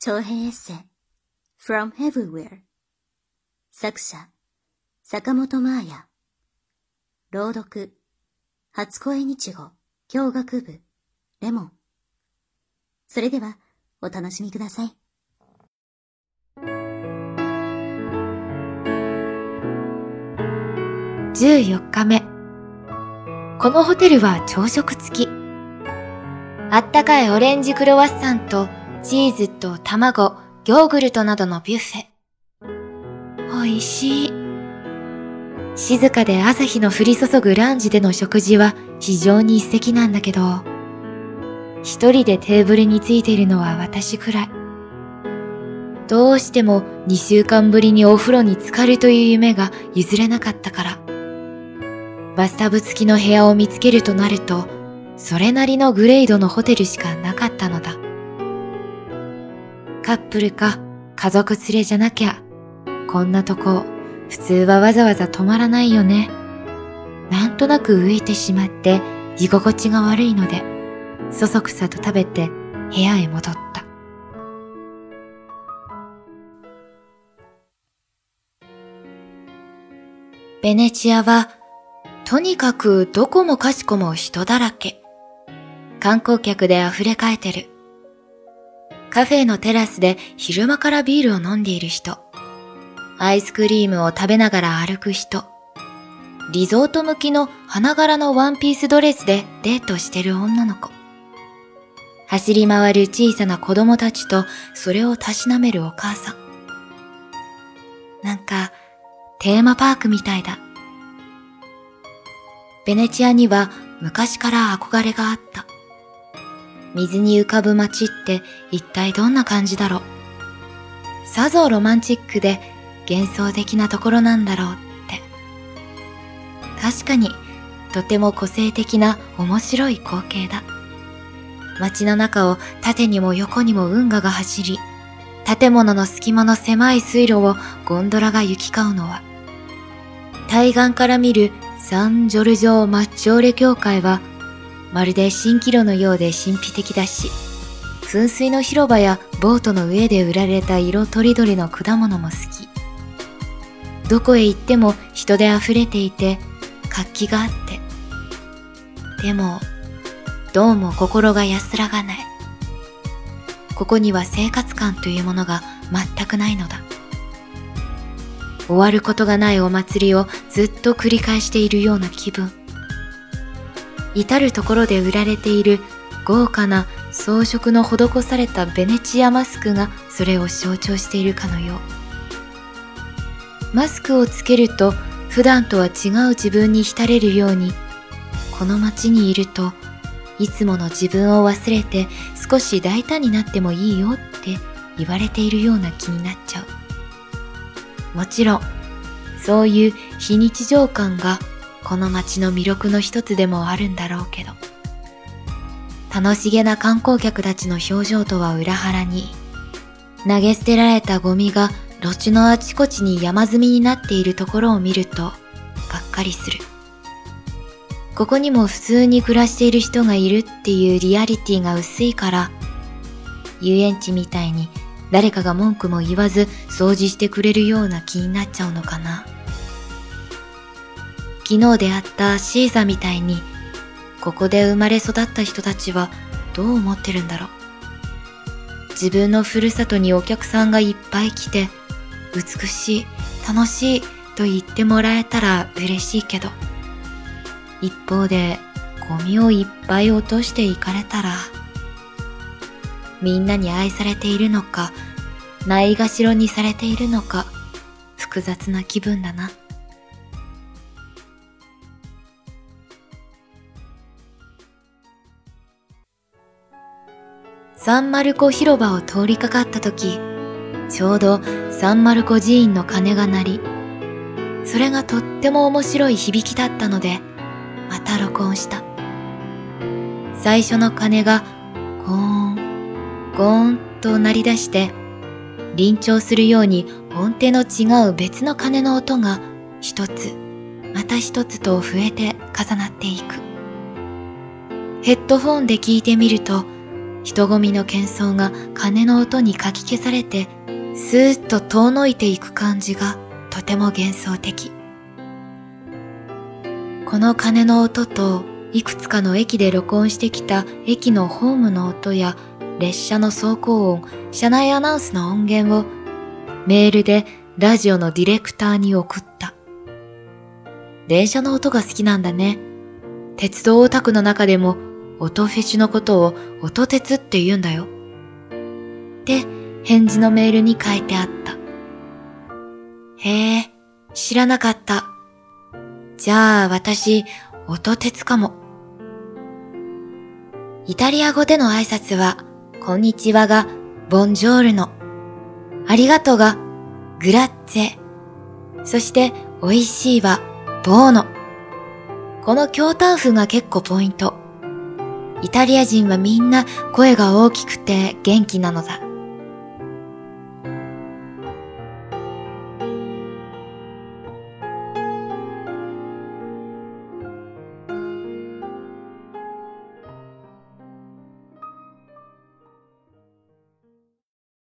長編エッセイ。From Everywhere 作者坂本真綾。朗読初恋日語教学部レモン。それではお楽しみください。14日目。このホテルは朝食付き。あったかいオレンジクロワッサンとチーズと卵、ヨーグルトなどのビュッフェ。美味しい。静かで朝日の降り注ぐランジでの食事は非常に一石なんだけど、一人でテーブルについているのは私くらい。どうしても2週間ぶりにお風呂に浸かるという夢が譲れなかったから。バスタブ付きの部屋を見つけるとなると、それなりのグレードのホテルしかなかったのだ。カップルか家族連れじゃなきゃ、こんなとこ普通はわざわざ泊まらないよね。なんとなく浮いてしまって居心地が悪いので、そそくさと食べて部屋へ戻った。ベネチアはとにかくどこもかしこも人だらけ。観光客で溢れかえてる。カフェのテラスで昼間からビールを飲んでいる人。アイスクリームを食べながら歩く人。リゾート向きの花柄のワンピースドレスでデートしてる女の子。走り回る小さな子供たちとそれをたしなめるお母さん。なんか、テーマパークみたいだ。ベネチアには昔から憧れがあった。水に浮かぶ街って一体どんな感じだろう？さぞロマンチックで幻想的なところなんだろうって。確かにとても個性的な面白い光景だ。街の中を縦にも横にも運河が走り、建物の隙間の狭い水路をゴンドラが行き交うのは、対岸から見るサンジョルジョ・マッチョーレ教会はまるで蜃気楼のようで神秘的だし、噴水の広場やボートの上で売られた色とりどりの果物も好き。どこへ行っても人で溢れていて活気があって。でも、どうも心が安らがない。ここには生活感というものが全くないのだ。終わることがないお祭りをずっと繰り返しているような気分。至る所で売られている豪華な装飾の施されたベネチアマスクがそれを象徴しているかのよう。マスクをつけると普段とは違う自分に浸れるようにこの街にいるといつもの自分を忘れて少し大胆になってもいいよって言われているような気になっちゃう。もちろんそういう非日常感がこの街の魅力の一つでもあるんだろうけど楽しげな観光客たちの表情とは裏腹に投げ捨てられたゴミが路地のあちこちに山積みになっているところを見るとがっかりするここにも普通に暮らしている人がいるっていうリアリティが薄いから遊園地みたいに誰かが文句も言わず掃除してくれるような気になっちゃうのかな。昨日出会ったシーザみたいに、ここで生まれ育った人たちはどう思ってるんだろう。自分のふるさとにお客さんがいっぱい来て、美しい、楽しいと言ってもらえたら嬉しいけど、一方でゴミをいっぱい落としていかれたら、みんなに愛されているのか、ないがしろにされているのか、複雑な気分だな。サンマルコ広場を通りかかった時、ちょうどサンマルコ寺院の鐘が鳴り、それがとっても面白い響きだったので、また録音した。最初の鐘が、ゴーン、ゴーンと鳴り出して、臨調するように音程の違う別の鐘の音が一つ、また一つと増えて重なっていく。ヘッドフォンで聞いてみると、人混みの喧騒が鐘の音にかき消されて、スーッと遠のいていく感じがとても幻想的。この鐘の音といくつかの駅で録音してきた駅のホームの音や列車の走行音、車内アナウンスの音源をメールでラジオのディレクターに送った。電車の音が好きなんだね。鉄道オタクの中でも音フェチのことを音鉄って言うんだよ。って返事のメールに書いてあった。へえ、知らなかった。じゃあ私、音鉄かも。イタリア語での挨拶は、こんにちはが、ボンジョールノ。ありがとうが、グラッツェ。そして、美味しいは、ボーノ。この京丹風が結構ポイント。イタリア人はみんな声が大きくて元気なのだ。